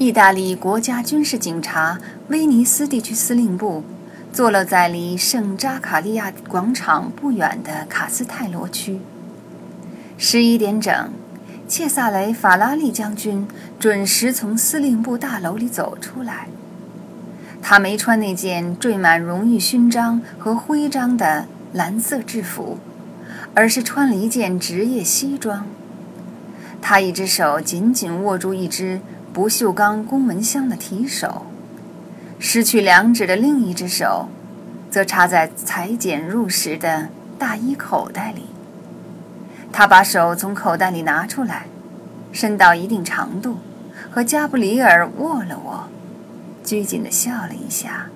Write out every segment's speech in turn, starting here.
意大利国家军事警察威尼斯地区司令部坐落在离圣扎卡利亚广场不远的卡斯泰罗区。十一点整，切萨雷·法拉利将军准时从司令部大楼里走出来。他没穿那件缀满荣誉勋章和徽章的蓝色制服，而是穿了一件职业西装。他一只手紧紧握住一只。不锈钢公文箱的提手，失去两指的另一只手，则插在裁剪入时的大衣口袋里。他把手从口袋里拿出来，伸到一定长度，和加布里尔握了握，拘谨地笑了一下，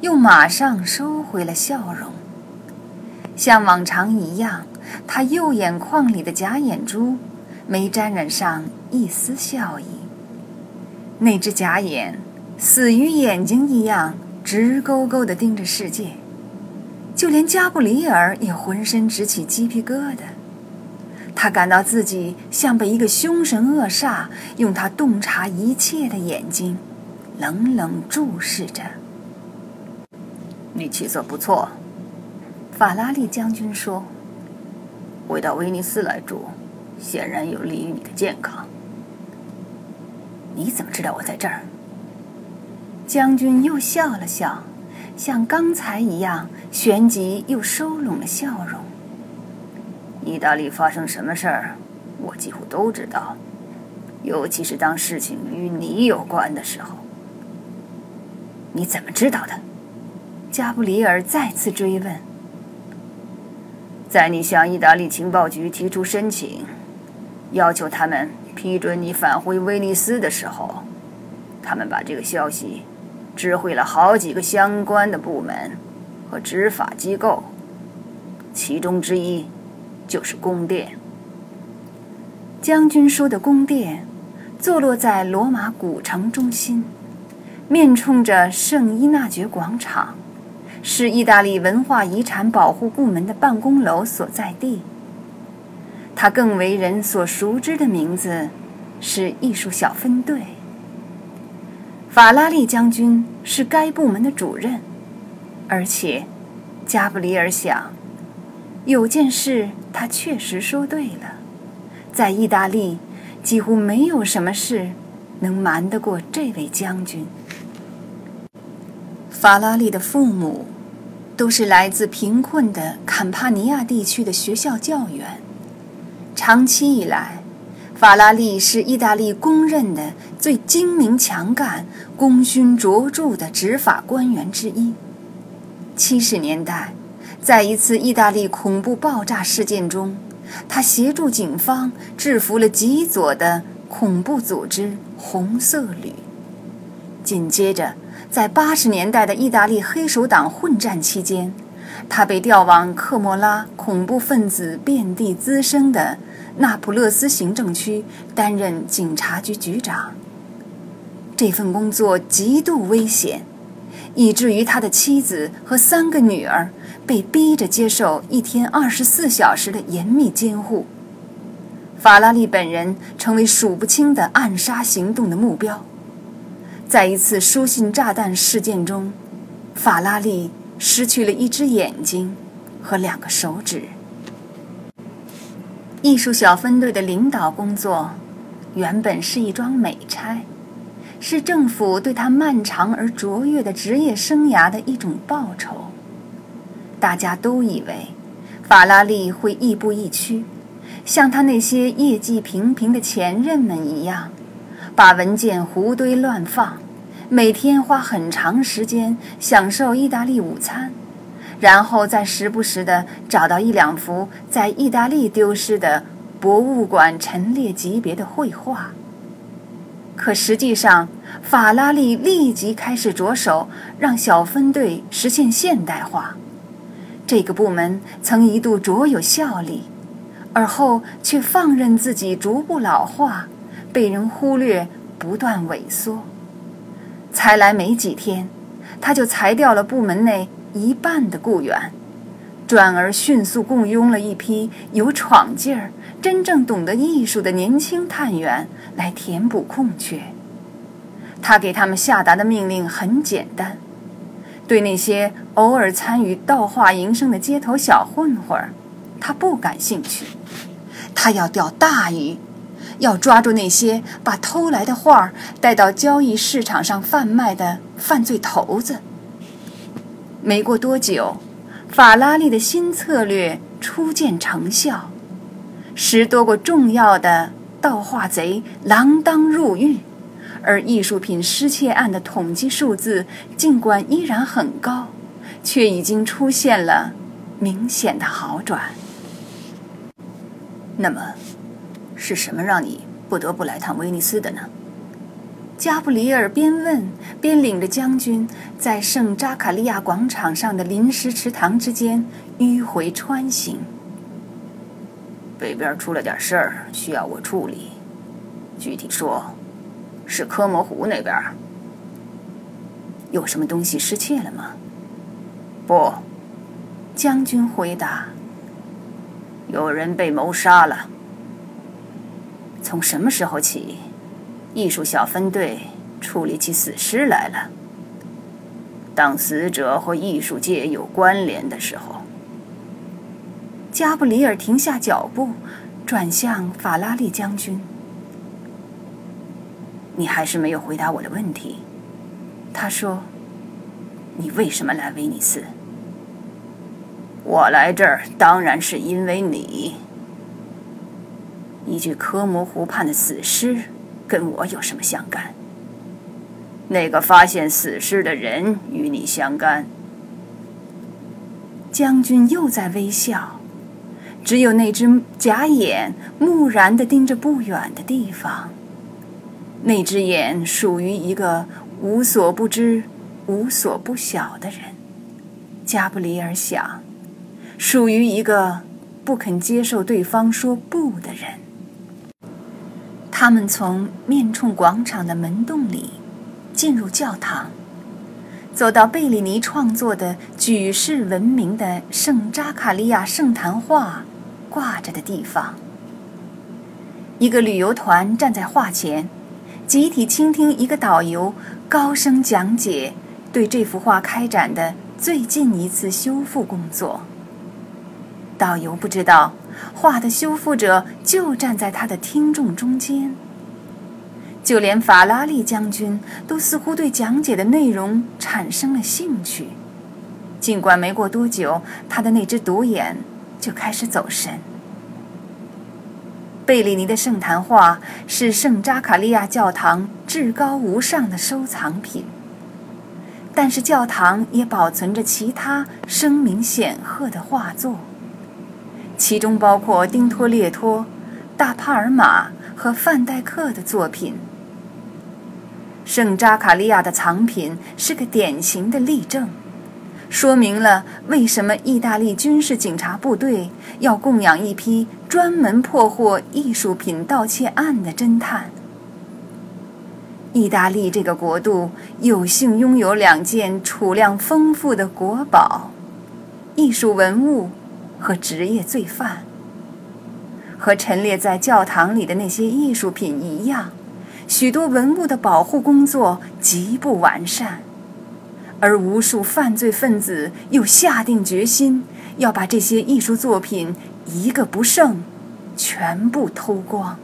又马上收回了笑容。像往常一样，他右眼眶里的假眼珠没沾染上一丝笑意。那只假眼，死鱼眼睛一样直勾勾地盯着世界，就连加布里尔也浑身直起鸡皮疙瘩。他感到自己像被一个凶神恶煞用他洞察一切的眼睛冷冷注视着。你气色不错，法拉利将军说：“回到威尼斯来住，显然有利于你的健康。”你怎么知道我在这儿？将军又笑了笑，像刚才一样旋即又收拢了笑容。意大利发生什么事儿，我几乎都知道，尤其是当事情与你有关的时候。你怎么知道的？加布里尔再次追问。在你向意大利情报局提出申请，要求他们。批准你返回威尼斯的时候，他们把这个消息知会了好几个相关的部门和执法机构，其中之一就是宫殿。将军说的宫殿，坐落在罗马古城中心，面冲着圣伊纳爵广场，是意大利文化遗产保护部门的办公楼所在地。他更为人所熟知的名字是艺术小分队。法拉利将军是该部门的主任，而且，加布里尔想，有件事他确实说对了，在意大利，几乎没有什么事能瞒得过这位将军。法拉利的父母都是来自贫困的坎帕尼亚地区的学校教员。长期以来，法拉利是意大利公认的最精明强干、功勋卓著的执法官员之一。七十年代，在一次意大利恐怖爆炸事件中，他协助警方制服了极左的恐怖组织“红色旅”。紧接着，在八十年代的意大利黑手党混战期间，他被调往科莫拉恐怖分子遍地滋生的那不勒斯行政区担任警察局局长。这份工作极度危险，以至于他的妻子和三个女儿被逼着接受一天二十四小时的严密监护。法拉利本人成为数不清的暗杀行动的目标。在一次书信炸弹事件中，法拉利。失去了一只眼睛和两个手指。艺术小分队的领导工作原本是一桩美差，是政府对他漫长而卓越的职业生涯的一种报酬。大家都以为法拉利会亦步亦趋，像他那些业绩平平的前任们一样，把文件胡堆乱放。每天花很长时间享受意大利午餐，然后再时不时地找到一两幅在意大利丢失的博物馆陈列级别的绘画。可实际上，法拉利立即开始着手让小分队实现现代化。这个部门曾一度卓有效力，而后却放任自己逐步老化，被人忽略，不断萎缩。才来没几天，他就裁掉了部门内一半的雇员，转而迅速雇佣了一批有闯劲儿、真正懂得艺术的年轻探员来填补空缺。他给他们下达的命令很简单：对那些偶尔参与盗画营生的街头小混混，他不感兴趣。他要钓大鱼，要抓住那些把偷来的画带到交易市场上贩卖的犯罪头子。没过多久，法拉利的新策略初见成效，十多个重要的盗画贼锒铛入狱，而艺术品失窃案的统计数字尽管依然很高，却已经出现了明显的好转。那么，是什么让你不得不来趟威尼斯的呢？加布里尔边问边领着将军在圣扎卡利亚广场上的临时池塘之间迂回穿行。北边出了点事儿，需要我处理。具体说，是科摩湖那边。有什么东西失窃了吗？不，将军回答。有人被谋杀了。从什么时候起？艺术小分队处理起死尸来了。当死者和艺术界有关联的时候，加布里尔停下脚步，转向法拉利将军：“你还是没有回答我的问题。”他说：“你为什么来威尼斯？”我来这儿当然是因为你。一具科摩湖畔的死尸。跟我有什么相干？那个发现死尸的人与你相干。将军又在微笑，只有那只假眼木然地盯着不远的地方。那只眼属于一个无所不知、无所不晓的人。加布里尔想，属于一个不肯接受对方说不的人。他们从面冲广场的门洞里进入教堂，走到贝里尼创作的举世闻名的圣扎卡利亚圣坛画挂着的地方。一个旅游团站在画前，集体倾听一个导游高声讲解对这幅画开展的最近一次修复工作。导游不知道。画的修复者就站在他的听众中间，就连法拉利将军都似乎对讲解的内容产生了兴趣，尽管没过多久，他的那只独眼就开始走神。贝里尼的圣坛画是圣扎卡利亚教堂至高无上的收藏品，但是教堂也保存着其他声名显赫的画作。其中包括丁托列托、大帕尔马和范戴克的作品。圣扎卡利亚的藏品是个典型的例证，说明了为什么意大利军事警察部队要供养一批专门破获艺术品盗窃案的侦探。意大利这个国度有幸拥有两件储量丰富的国宝——艺术文物。和职业罪犯，和陈列在教堂里的那些艺术品一样，许多文物的保护工作极不完善，而无数犯罪分子又下定决心要把这些艺术作品一个不剩全部偷光。